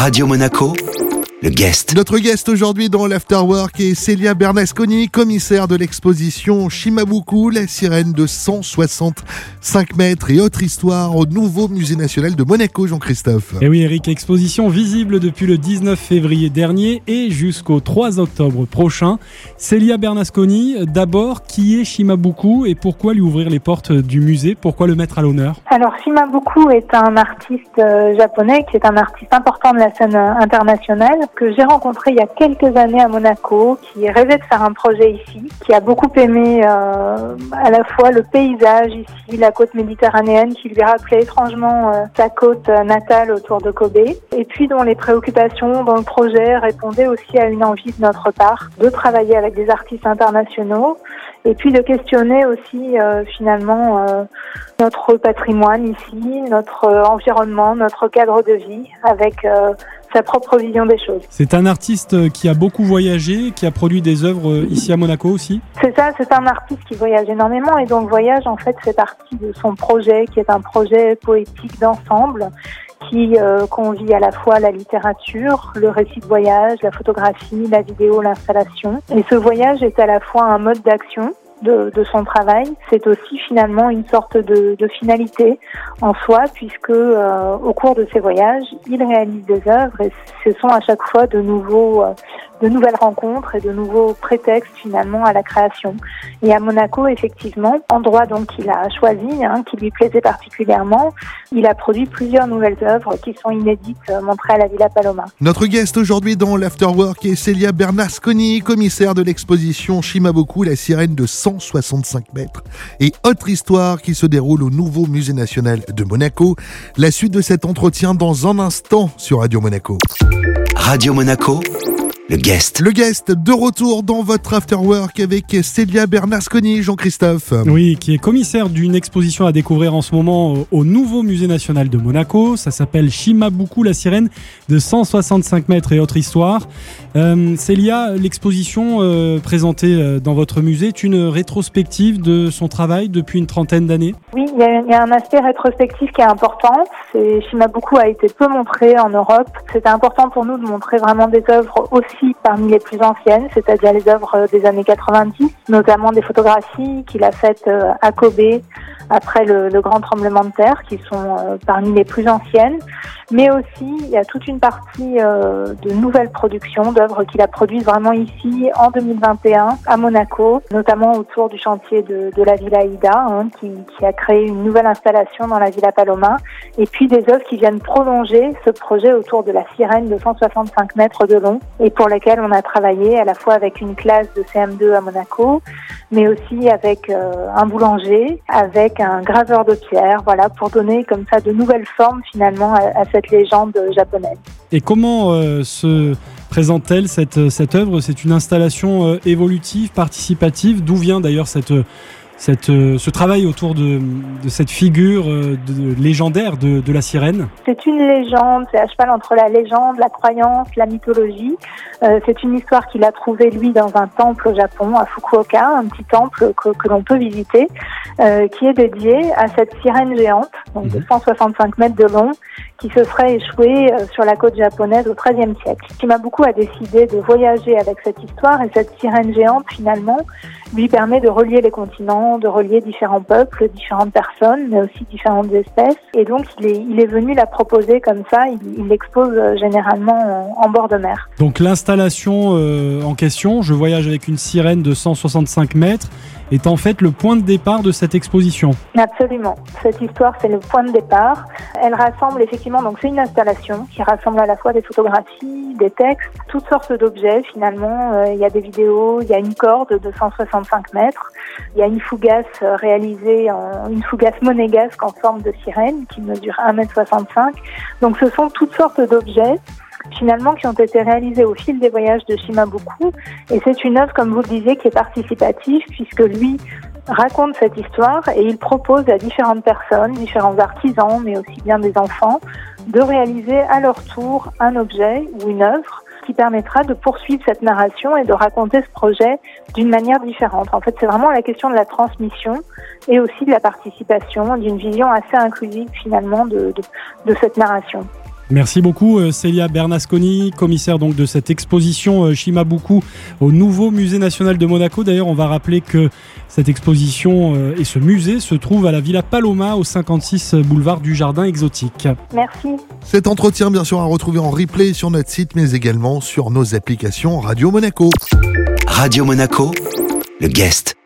Radio Monaco, le guest. Notre guest aujourd'hui dans l'Afterwork est Célia Bernasconi, commissaire de l'exposition Shimabuku, la sirène de 165 mètres et autre histoire au nouveau musée national de Monaco, Jean-Christophe. Et oui Eric, exposition visible depuis le 19 février dernier et jusqu'au 3 octobre prochain. Célia Bernasconi, d'abord, qui est Shimabuku et pourquoi lui ouvrir les portes du musée? Pourquoi le mettre à l'honneur? Alors Shimabuku est un artiste euh, japonais qui est un artiste important de la scène euh, internationale que j'ai rencontré il y a quelques années à Monaco, qui rêvait de faire un projet ici, qui a beaucoup aimé euh, à la fois le paysage ici, la côte méditerranéenne, qui lui rappelait étrangement euh, sa côte natale autour de Kobe, et puis dont les préoccupations dans le projet répondaient aussi à une envie de notre part de travailler avec des artistes internationaux, et puis de questionner aussi euh, finalement euh, notre patrimoine ici, notre environnement, notre cadre de vie, avec euh, sa propre vision des choses. C'est un artiste qui a beaucoup voyagé, qui a produit des œuvres ici à Monaco aussi C'est ça, c'est un artiste qui voyage énormément et donc voyage en fait fait partie de son projet qui est un projet poétique d'ensemble qui euh, convie à la fois la littérature, le récit de voyage, la photographie, la vidéo, l'installation. Et ce voyage est à la fois un mode d'action de, son travail, c'est aussi finalement une sorte de, de finalité en soi, puisque euh, au cours de ses voyages, il réalise des œuvres et ce sont à chaque fois de nouveaux, euh, de nouvelles rencontres et de nouveaux prétextes finalement à la création. Et à Monaco, effectivement, endroit donc qu'il a choisi, hein, qui lui plaisait particulièrement, il a produit plusieurs nouvelles œuvres qui sont inédites euh, montrées à la Villa Paloma. Notre guest aujourd'hui dans l'Afterwork est Célia Bernasconi, commissaire de l'exposition Shimabuku, la sirène de 165 mètres et autre histoire qui se déroule au nouveau musée national de Monaco. La suite de cet entretien dans un instant sur Radio Monaco. Radio Monaco, le guest. Le guest de retour dans votre afterwork avec Célia Bernasconi, Jean-Christophe. Oui, qui est commissaire d'une exposition à découvrir en ce moment au nouveau musée national de Monaco. Ça s'appelle Shimabuku, la sirène de 165 mètres et autre histoire. Euh, Célia, l'exposition euh, présentée euh, dans votre musée est une rétrospective de son travail depuis une trentaine d'années Oui, il y, y, a un aspect rétrospectif qui est important. Shimabuku a été peu montré en Europe. C'était important pour nous de montrer vraiment des œuvres aussi parmi les plus anciennes, c'est-à-dire les œuvres des années 90, notamment des photographies qu'il a faites à Kobe après le, grand tremblement de terre, qui sont euh, parmi les plus anciennes. Mais aussi, il y a toute une partie euh, de nouvelles productions, d'œuvres qu'il a produites vraiment ici en 2021 à Monaco, notamment autour du chantier de, de la Villa Ida, hein, qui, qui, a créé une nouvelle installation dans la Villa Paloma. Et puis des œuvres qui viennent prolonger ce projet autour de la sirène de 165 mètres de long et pour lesquelles on a travaillé à la fois avec une classe de CM2 à Monaco, mais aussi avec euh, un boulanger, avec un graveur de pierre, voilà, pour donner comme ça de nouvelles formes finalement à, cette légende japonaise. Et comment euh, se présente-t-elle cette, cette œuvre? C'est une installation euh, évolutive, participative? D'où vient d'ailleurs cette cette, euh, ce travail autour de, de cette figure euh, de, légendaire de, de, la sirène C'est une légende, c'est à cheval entre la légende, la croyance, la mythologie. Euh, c'est une histoire qu'il a trouvée, lui, dans un temple au Japon, à Fukuoka, un petit temple que, que l'on peut visiter, euh, qui est dédié à cette sirène géante, donc de 165 mètres de long, qui se serait échouée sur la côte japonaise au XIIIe siècle. Shimabuku a décidé de voyager avec cette histoire et cette sirène géante, finalement, lui permet de relier les continents, de relier différents peuples, différentes personnes, mais aussi différentes espèces. Et donc, il est, il est venu la proposer comme ça. Il l'expose généralement en, en, bord de mer. Donc, l'installation euh, en question, je voyage avec une sirène de 165 mètres, est en fait le point de départ de cette exposition. Absolument. Cette histoire, c'est le point de départ. Elle rassemble effectivement, donc c'est une installation qui rassemble à la fois des photographies, des textes, toutes sortes d'objets finalement. Euh, il y a des vidéos, il y a une corde de 165 mètres, il y a une fougasse réalisée en une fougasse monégasque en forme de sirène qui mesure 1m65. Donc ce sont toutes sortes d'objets finalement qui ont été réalisés au fil des voyages de Shimabuku. Et c'est une œuvre, comme vous le disiez, qui est participative puisque lui raconte cette histoire et il propose à différentes personnes, différents artisans, mais aussi bien des enfants, de réaliser à leur tour un objet ou une œuvre qui permettra de poursuivre cette narration et de raconter ce projet d'une manière différente. En fait, c'est vraiment la question de la transmission et aussi de la participation, d'une vision assez inclusive finalement de cette narration. Merci beaucoup euh, Célia Bernasconi, commissaire donc de cette exposition euh, Shimabuku au nouveau musée national de Monaco. D'ailleurs, on va rappeler que cette exposition euh, et ce musée se trouvent à la Villa Paloma au 56 boulevard du Jardin Exotique. Merci. Cet entretien, bien sûr, à retrouver en replay sur notre site, mais également sur nos applications Radio Monaco. Radio Monaco, le guest.